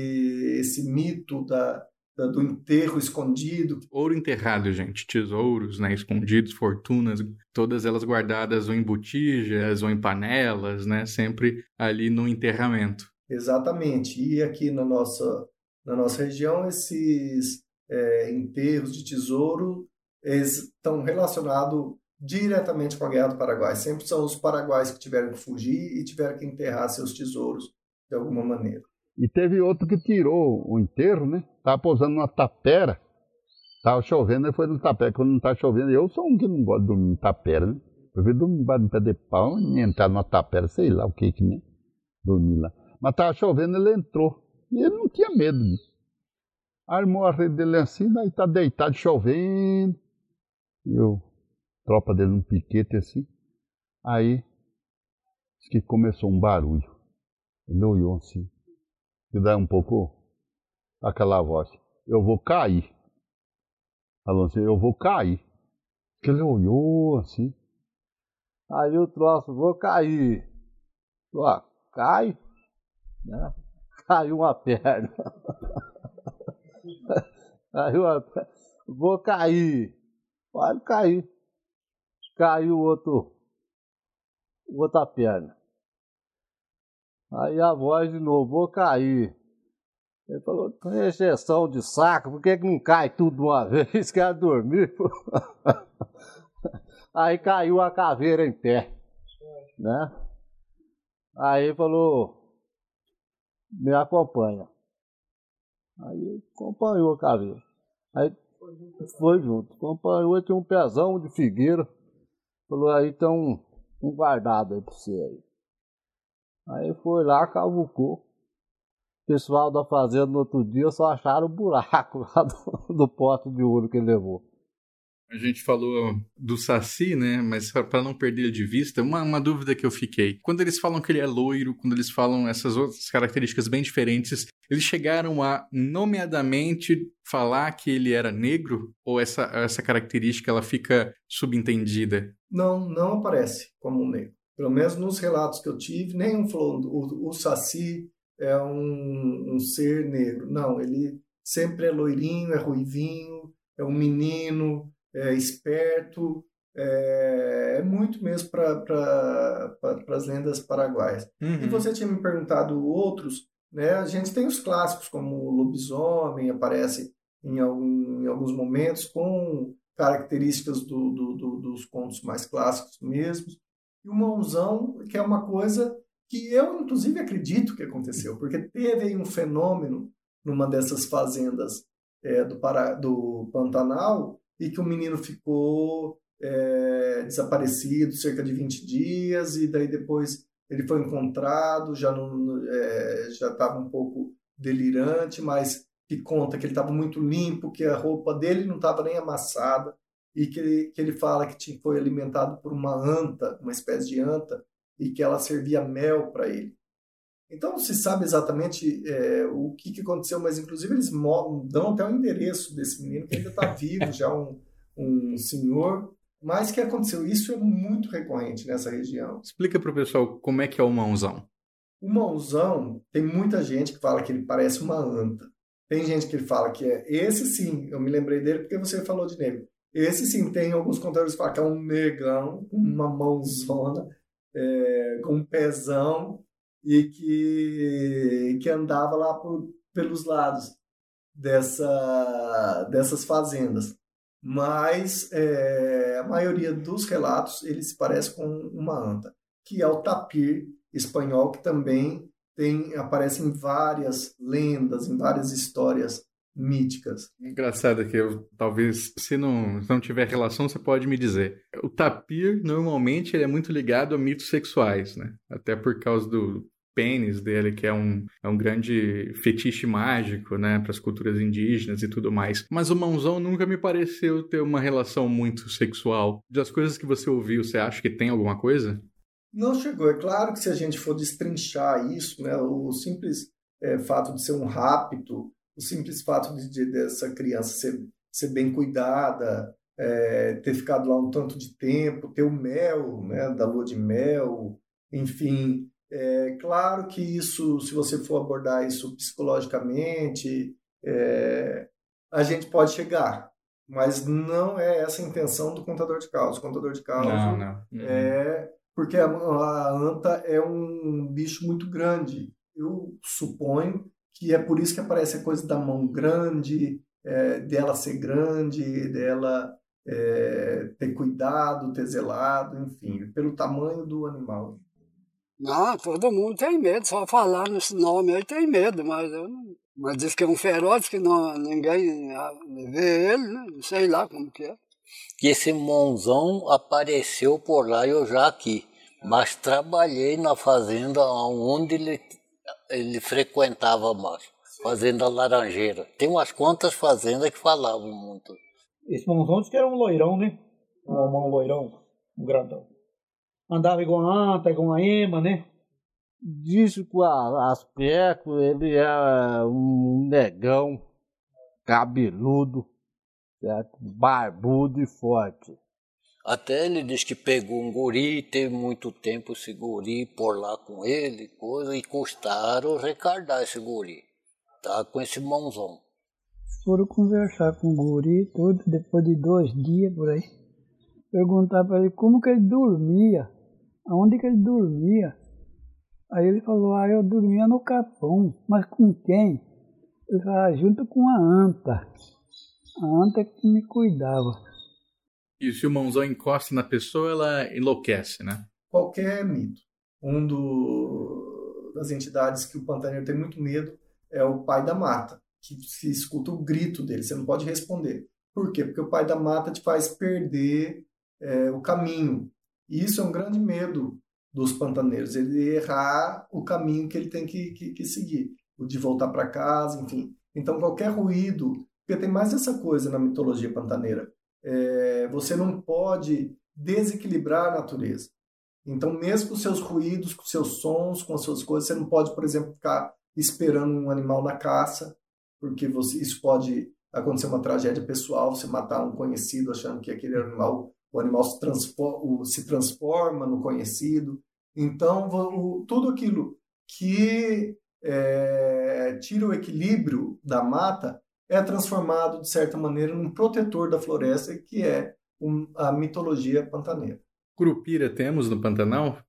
esse mito da, do enterro escondido. Ouro enterrado, gente. Tesouros, né? Escondidos, fortunas, todas elas guardadas ou em botijas ou em panelas, né? Sempre ali no enterramento. Exatamente. E aqui na nossa, na nossa região, esses é, enterros de tesouro estão relacionados diretamente com a Guerra do Paraguai. Sempre são os paraguaios que tiveram que fugir e tiveram que enterrar seus tesouros de alguma maneira. E teve outro que tirou o enterro, né? Tava pousando numa tapera. Tava chovendo, ele foi no tapera. Quando não tá chovendo, eu sou um que não gosta de dormir em tapera, né? Vi dormir embaixo de um pé de pau e entrar numa tapera, sei lá o que que nem. Dormir lá. Mas tava chovendo, ele entrou. E ele não tinha medo disso. Armou a rede dele assim, daí tá deitado chovendo. E eu, tropa dele no piquete assim. Aí, disse que começou um barulho. Ele olhou assim. E daí um pouco aquela voz. Eu vou cair. Falou assim, eu vou cair. Que ele olhou assim. Aí o troço, vou cair. Ó, cai. Né? Caiu uma perna. Caiu uma perna. Vou cair. Pode cair. Caiu outro. Outra perna. Aí a voz de novo, vou cair. Ele falou, tem exceção de saco, por que, que não cai tudo de uma vez? Quer dormir? Aí caiu a caveira em pé, né? Aí falou, me acompanha. Aí acompanhou a caveira. Aí foi junto, acompanhou, tinha um pezão de figueira. Falou, aí tem um, um guardado aí pra você aí. Aí foi lá, cavucou. O pessoal da fazenda no outro dia só acharam o buraco lá do, do pote de ouro que ele levou. A gente falou do Saci, né? Mas para não perder de vista, uma, uma dúvida que eu fiquei. Quando eles falam que ele é loiro, quando eles falam essas outras características bem diferentes, eles chegaram a nomeadamente falar que ele era negro? Ou essa, essa característica ela fica subentendida? Não, não aparece como um negro. Pelo menos nos relatos que eu tive, nenhum falou o, o Saci é um, um ser negro. Não, ele sempre é loirinho, é ruivinho, é um menino, é esperto, é, é muito mesmo para pra, as lendas paraguaias. Uhum. E você tinha me perguntado outros, né? A gente tem os clássicos, como o lobisomem, aparece em, algum, em alguns momentos com características do, do, do, dos contos mais clássicos mesmos. E o mãozão, que é uma coisa que eu, inclusive, acredito que aconteceu, porque teve aí um fenômeno numa dessas fazendas é, do, Pará, do Pantanal e que o menino ficou é, desaparecido cerca de 20 dias e daí depois ele foi encontrado, já é, já estava um pouco delirante, mas que conta que ele estava muito limpo, que a roupa dele não estava nem amassada e que ele, que ele fala que foi alimentado por uma anta, uma espécie de anta, e que ela servia mel para ele. Então se sabe exatamente é, o que, que aconteceu, mas inclusive eles dão até o endereço desse menino que ainda está vivo, já um, um senhor. Mas o que aconteceu? Isso é muito recorrente nessa região. Explica para o pessoal como é que é o mãozão. O mãozão, tem muita gente que fala que ele parece uma anta. Tem gente que fala que é esse sim, eu me lembrei dele porque você falou de negro. Esse sim, tem alguns contadores que falam que é um negão, uma mãozona, é, com um pezão, e que, que andava lá por, pelos lados dessa, dessas fazendas. Mas é, a maioria dos relatos ele se parece com uma anta, que é o tapir espanhol, que também tem aparece em várias lendas, em várias histórias míticas. Engraçado que eu talvez, se não, se não tiver relação, você pode me dizer. O tapir, normalmente, ele é muito ligado a mitos sexuais, né? Até por causa do pênis dele, que é um, é um grande fetiche mágico, né, para as culturas indígenas e tudo mais. Mas o mãozão nunca me pareceu ter uma relação muito sexual. Das coisas que você ouviu, você acha que tem alguma coisa? Não chegou. É claro que se a gente for destrinchar isso, né, o simples é, fato de ser um rapto o simples fato de, de dessa criança ser, ser bem cuidada, é, ter ficado lá um tanto de tempo, ter o mel, né, da lua de mel, enfim. É claro que isso, se você for abordar isso psicologicamente, é, a gente pode chegar, mas não é essa a intenção do contador de causa. O contador de causa não, não. Uhum. é porque a, a anta é um bicho muito grande. Eu suponho que é por isso que aparece a coisa da mão grande, é, dela ser grande, dela é, ter cuidado, ter zelado, enfim, pelo tamanho do animal. Não, todo mundo tem medo, só falar nesse nome aí tem medo, mas eu não. Mas diz que é um feroz que não, ninguém vê ele, né? Sei lá como que é. que esse monzão apareceu por lá eu já aqui. Mas trabalhei na fazenda onde ele, ele frequentava mais. Fazenda Laranjeira. Tem umas quantas fazendas que falavam muito. Esse monzão disse que era um loirão, né? Um homão loirão, um grandão. Andava igual a anta, igual a ema, né? Disse que o aspecto ele é um negão, cabeludo, certo? barbudo e forte. Até ele diz que pegou um guri, teve muito tempo esse guri por lá com ele, coisa, e custaram recardar esse guri. Tá com esse mãozão. Foram conversar com o guri todo, depois de dois dias por aí. Perguntar para ele como que ele dormia, aonde que ele dormia. Aí ele falou, ah, eu dormia no capão, mas com quem? Ele falou, ah, junto com a anta. A anta que me cuidava. E se o mãozão encosta na pessoa, ela enlouquece, né? Qualquer mito. Um do, das entidades que o pantaneiro tem muito medo é o pai da mata, que se escuta o grito dele, você não pode responder. Por quê? Porque o pai da mata te faz perder é, o caminho. E isso é um grande medo dos pantaneiros, ele errar o caminho que ele tem que, que, que seguir, o de voltar para casa, enfim. Então, qualquer ruído, porque tem mais essa coisa na mitologia pantaneira, é, você não pode desequilibrar a natureza. Então, mesmo com seus ruídos, com seus sons, com as suas coisas, você não pode, por exemplo, ficar esperando um animal na caça, porque você, isso pode acontecer uma tragédia pessoal, você matar um conhecido achando que aquele animal o animal se transforma, se transforma no conhecido. Então, o, tudo aquilo que é, tira o equilíbrio da mata é transformado, de certa maneira, num protetor da floresta, que é um, a mitologia pantaneira. Curupira temos no Pantanal?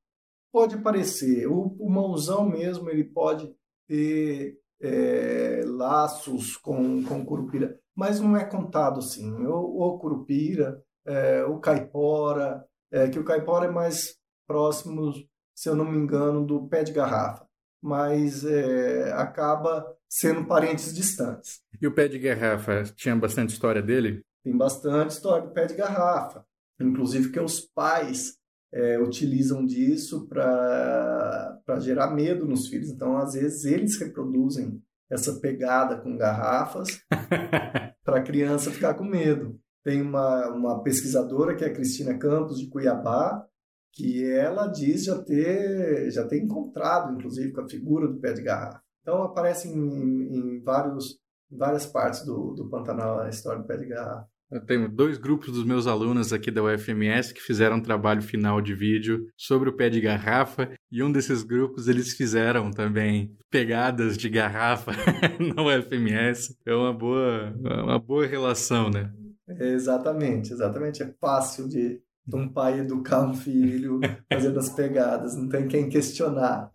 Pode parecer. O, o mãozão mesmo, ele pode ter é, laços com, com curupira, mas não é contado assim. O, o curupira é, o caipora, é, que o caipora é mais próximo, se eu não me engano, do pé de garrafa, mas é, acaba sendo parentes distantes. E o pé de garrafa, tinha bastante história dele? Tem bastante história do pé de garrafa, inclusive que os pais é, utilizam disso para gerar medo nos filhos. Então, às vezes, eles reproduzem essa pegada com garrafas para a criança ficar com medo. Tem uma, uma pesquisadora, que é a Cristina Campos, de Cuiabá, que ela diz já ter, já ter encontrado, inclusive, com a figura do pé de garrafa. Então, aparece em, em vários, em várias partes do, do Pantanal a história do pé de garrafa. Eu tenho dois grupos dos meus alunos aqui da UFMS que fizeram um trabalho final de vídeo sobre o pé de garrafa e um desses grupos eles fizeram também pegadas de garrafa na UFMS. É uma boa, uma boa relação, né? Exatamente, exatamente. É fácil de, de um pai educar um filho fazendo as pegadas, não tem quem questionar.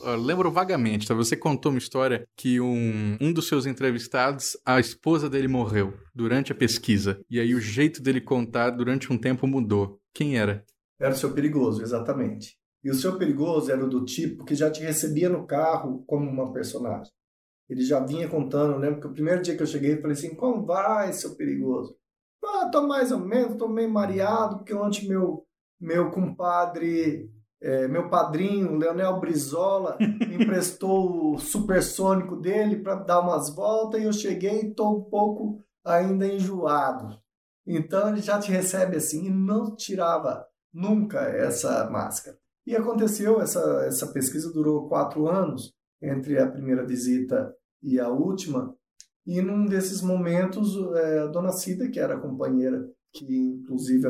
Eu lembro vagamente, tá? Você contou uma história que um, um dos seus entrevistados, a esposa dele morreu durante a pesquisa. E aí o jeito dele contar durante um tempo mudou. Quem era? Era o seu perigoso, exatamente. E o seu perigoso era do tipo que já te recebia no carro como uma personagem. Ele já vinha contando, eu lembro que o primeiro dia que eu cheguei, eu falei assim, como vai, seu perigoso? Ah, tô mais ou menos, tô meio mareado, porque ontem meu, meu compadre, é, meu padrinho, Leonel Brizola, emprestou o supersônico dele para dar umas voltas e eu cheguei e tô um pouco ainda enjoado. Então ele já te recebe assim e não tirava nunca essa máscara. E aconteceu, essa, essa pesquisa durou quatro anos, entre a primeira visita e a última, e num desses momentos, é, a dona Cida, que era a companheira que inclusive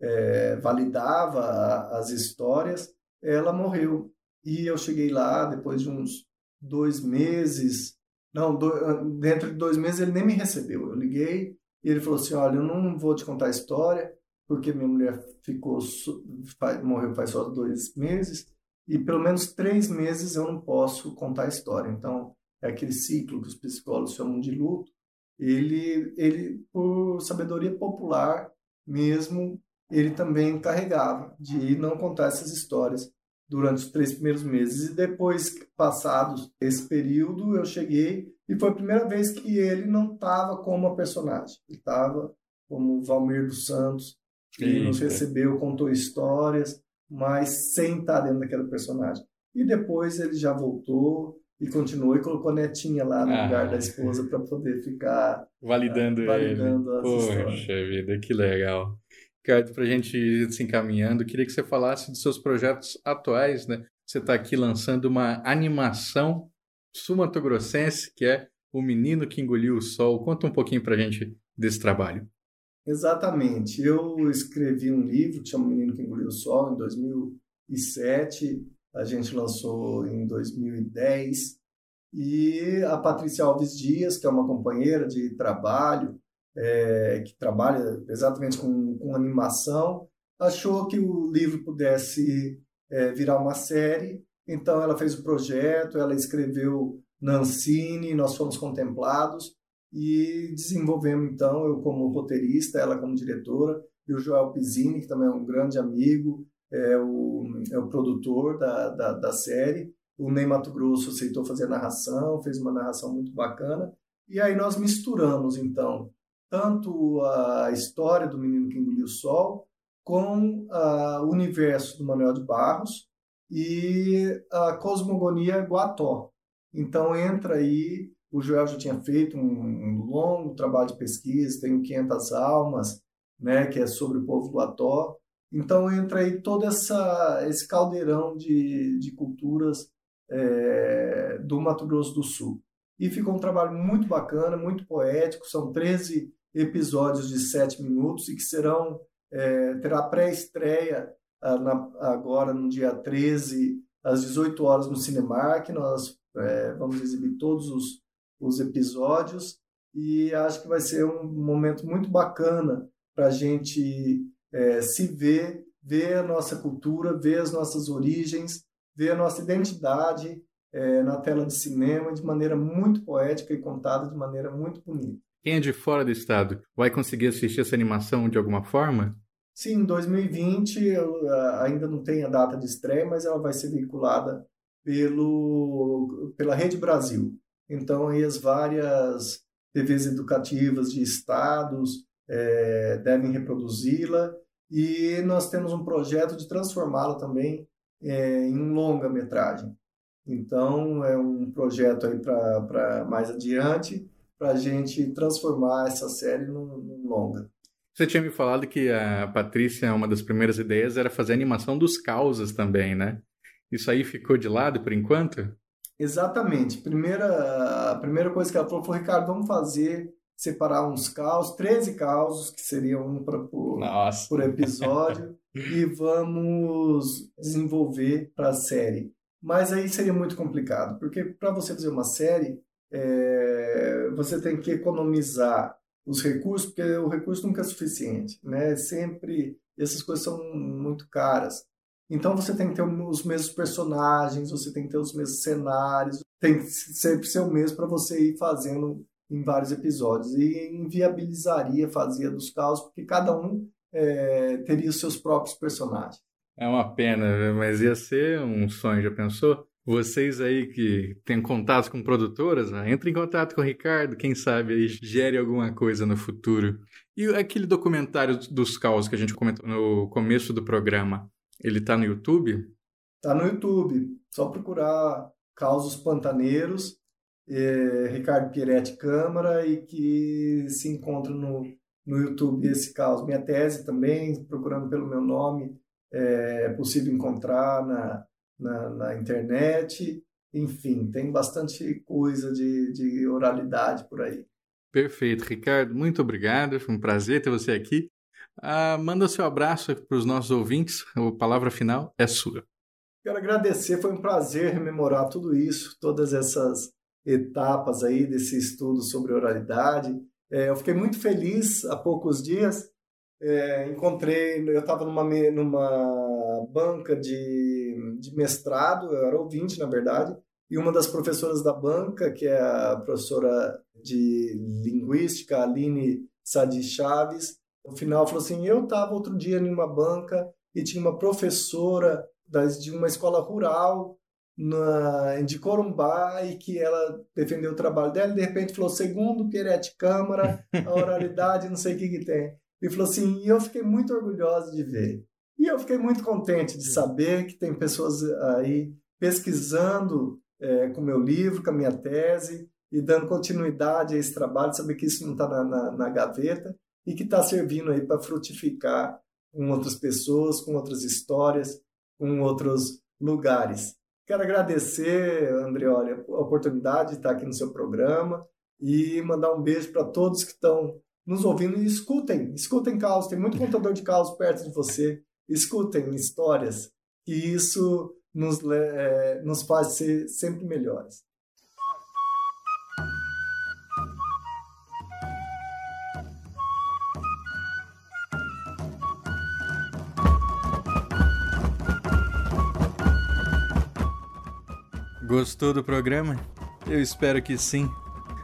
é, validava as histórias, ela morreu. E eu cheguei lá depois de uns dois meses, não, do, dentro de dois meses ele nem me recebeu. Eu liguei e ele falou assim: Olha, eu não vou te contar a história, porque minha mulher ficou morreu faz só dois meses e pelo menos três meses eu não posso contar a história. Então é aquele ciclo que os psicólogos chamam de luto. Ele, ele por sabedoria popular mesmo, ele também carregava de não contar essas histórias durante os três primeiros meses. E depois, passados esse período, eu cheguei e foi a primeira vez que ele não estava como a personagem. Ele estava como Valmir dos Santos, que nos recebeu, contou histórias, mas sem estar dentro daquele personagem. E depois ele já voltou e continuou e colocou a netinha lá no Ah. lugar da esposa para poder ficar Validando, validando ele. Poxa histórias. vida, que legal. Ricardo, para a gente ir se encaminhando, queria que você falasse dos seus projetos atuais, né? Você está aqui lançando uma animação sumatogrossense, que é O Menino que Engoliu o Sol. Conta um pouquinho para a gente desse trabalho. Exatamente. Eu escrevi um livro que chama Menino que Engoliu o Sol, em 2007. A gente lançou em 2010. E a Patrícia Alves Dias, que é uma companheira de trabalho, é, que trabalha exatamente com, com animação, achou que o livro pudesse é, virar uma série. Então, ela fez o projeto, ela escreveu Nancine, nós fomos contemplados e desenvolvemos então eu como roteirista, ela como diretora e o Joel Pizzini, que também é um grande amigo, é o, é o produtor da, da, da série. O Ney Mato Grosso aceitou fazer a narração, fez uma narração muito bacana. E aí nós misturamos então tanto a história do menino que engoliu o sol com ah, o universo do Manuel de Barros e a cosmogonia Guató. Então entra aí o Joel já tinha feito um, um longo trabalho de pesquisa, tem o 500 Almas, né, que é sobre o povo do Ató. Então entra aí todo essa, esse caldeirão de, de culturas é, do Mato Grosso do Sul. E ficou um trabalho muito bacana, muito poético, são 13 episódios de 7 minutos e que serão, é, terá pré-estreia ah, agora no dia 13, às 18 horas no Cinemark, nós é, vamos exibir todos os, os episódios e acho que vai ser um momento muito bacana para a gente é, se ver, ver a nossa cultura, ver as nossas origens, ver a nossa identidade é, na tela de cinema de maneira muito poética e contada de maneira muito bonita. Quem é de fora do estado vai conseguir assistir essa animação de alguma forma? Sim, em 2020 eu, ah, ainda não tem a data de estreia, mas ela vai ser veiculada pelo, pela Rede Brasil. Então, aí as várias TVs educativas de estados eh, devem reproduzi-la e nós temos um projeto de transformá-la também eh, em longa-metragem. Então, é um projeto aí para mais adiante, para a gente transformar essa série num, num longa. Você tinha me falado que a Patrícia, uma das primeiras ideias era fazer a animação dos causos também, né? Isso aí ficou de lado por enquanto? Exatamente. Primeira, a primeira coisa que ela falou foi, Ricardo, vamos fazer, separar uns causos, 13 causos, que seriam um pra, por, Nossa. por episódio, e vamos desenvolver para a série. Mas aí seria muito complicado, porque para você fazer uma série, é, você tem que economizar os recursos, porque o recurso nunca é suficiente, né? Sempre essas coisas são muito caras. Então você tem que ter os mesmos personagens, você tem que ter os mesmos cenários, tem que sempre ser o mesmo para você ir fazendo em vários episódios. E inviabilizaria fazer dos caos, porque cada um é, teria os seus próprios personagens. É uma pena, mas ia ser um sonho, já pensou? Vocês aí que têm contato com produtoras, né? entre em contato com o Ricardo, quem sabe aí gere alguma coisa no futuro. E aquele documentário dos caos que a gente comentou no começo do programa, ele tá no YouTube? Tá no YouTube, só procurar Causos Pantaneiros, é, Ricardo Pieretti Câmara, e que se encontra no, no YouTube esse caos. Minha tese também, procurando pelo meu nome, é possível encontrar na, na, na internet. Enfim, tem bastante coisa de, de oralidade por aí. Perfeito, Ricardo, muito obrigado, foi um prazer ter você aqui. Ah, manda seu abraço para os nossos ouvintes, a palavra final é sua. Quero agradecer, foi um prazer rememorar tudo isso, todas essas etapas aí desse estudo sobre oralidade. É, eu fiquei muito feliz há poucos dias. É, encontrei, eu estava numa, numa banca de, de mestrado, eu era ouvinte, na verdade, e uma das professoras da banca, que é a professora de linguística, Aline Sadi Chaves, no final falou assim: Eu estava outro dia em uma banca e tinha uma professora das, de uma escola rural na, de Corumbá e que ela defendeu o trabalho dela e de repente falou segundo Pierete Câmara, a oralidade, não sei o que que tem. E falou assim, e eu fiquei muito orgulhosa de ver. E eu fiquei muito contente de saber que tem pessoas aí pesquisando é, com meu livro, com a minha tese e dando continuidade a esse trabalho, saber que isso não está na, na, na gaveta e que está servindo aí para frutificar com outras pessoas, com outras histórias, com outros lugares. Quero agradecer, Andreoli, a oportunidade de estar aqui no seu programa e mandar um beijo para todos que estão nos ouvindo e escutem, escutem caos, tem muito contador de caos perto de você, escutem histórias, que isso nos, é, nos faz ser sempre melhores. Gostou do programa? Eu espero que sim.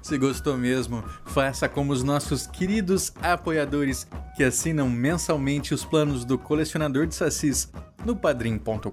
Se gostou mesmo, faça como os nossos queridos apoiadores que assinam mensalmente os planos do colecionador de sacis no padrim.com.br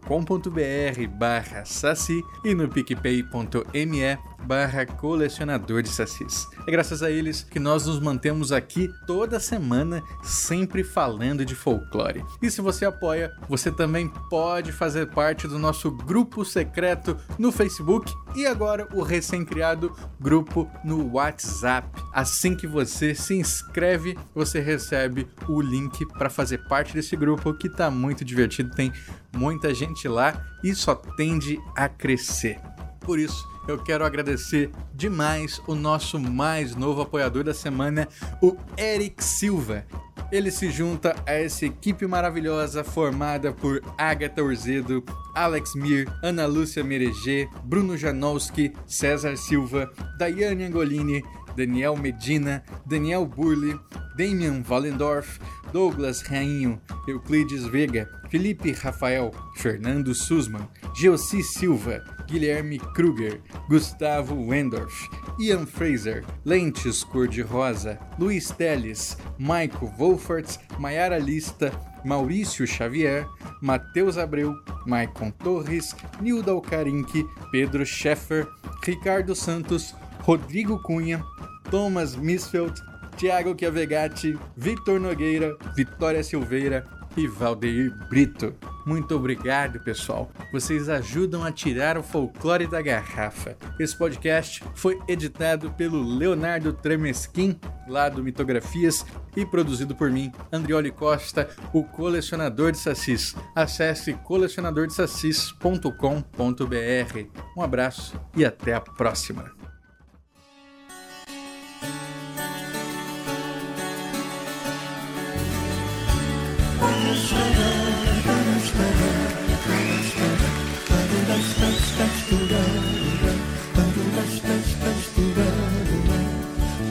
barra saci e no picpay.me barra colecionador de sacis. É graças a eles que nós nos mantemos aqui toda semana sempre falando de folclore. E se você apoia, você também pode fazer parte do nosso grupo secreto no Facebook e agora o recém-criado grupo no WhatsApp. Assim que você se inscreve, você recebe o link para fazer parte desse grupo que está muito divertido, tem muita gente lá e só tende a crescer. Por isso, eu quero agradecer demais o nosso mais novo apoiador da semana, o Eric Silva. Ele se junta a essa equipe maravilhosa formada por Agatha Urzedo, Alex Mir, Ana Lúcia Mereger, Bruno Janowski, César Silva, Daiane Angolini, Daniel Medina, Daniel Burli, Damian Wallendorf, Douglas Rainho, Euclides Vega, Felipe Rafael, Fernando Sussman, Geossi Silva, Guilherme Kruger, Gustavo Wendorf, Ian Fraser, Lentes Cor-de-Rosa, Luiz Teles, Maico Wolfertz, Maiara Lista, Maurício Xavier, Matheus Abreu, Maicon Torres, Nilda Alcarinque, Pedro Scheffer, Ricardo Santos, Rodrigo Cunha, Thomas Misfeld, Thiago Chiavegatti, Vitor Nogueira, Vitória Silveira e Valdeir Brito. Muito obrigado, pessoal. Vocês ajudam a tirar o folclore da garrafa. Esse podcast foi editado pelo Leonardo Tremesquim, lá do Mitografias, e produzido por mim, Andrioli Costa, o colecionador de sacis. Acesse colecionadordesacis.com.br. Um abraço e até a próxima.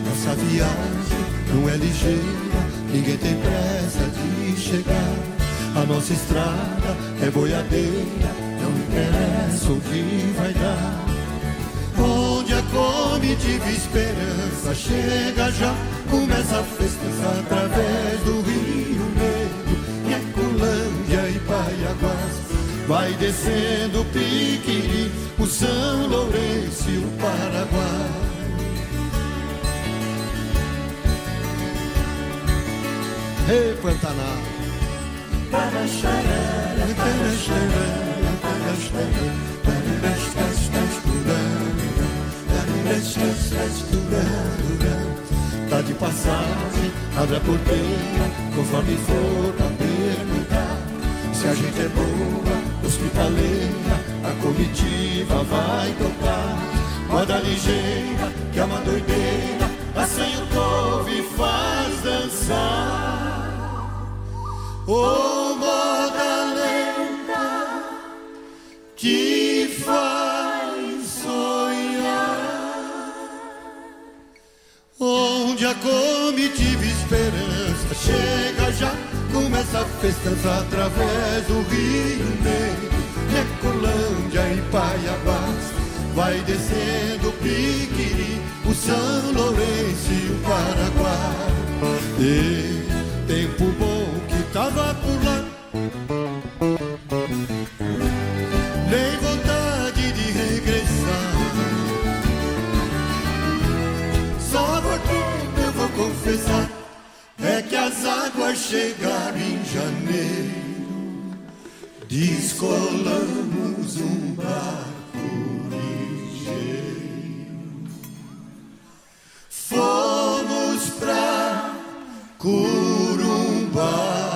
Nossa viagem não é ligeira, ninguém tem pressa de chegar. A nossa estrada é boiadeira, não interessa o que vai dar. Onde a comitiva esperança chega já, começa a festejar através do Rio Vai descendo o Piquiri, o São Lourenço e o Paraguai. Ei, Pantanal. Tá de passagem, abre a porteira, conforme for pra perguntar. Se a gente é boa, hospitaleira, a comitiva vai tocar. Moda ligeira, que é uma doideira, assim o povo e faz dançar. Oh, moda lenta, que faz sonhar. Onde a comitiva esperança chega já, começa a festança através do Rio Negro, Recolândia e Paiabás. Vai descendo o Piquiri, o São Lourenço e o Paraguai. E tempo bom que tava por águas chegar em janeiro, descolamos um barco ligeiro. Fomos pra Curumbá.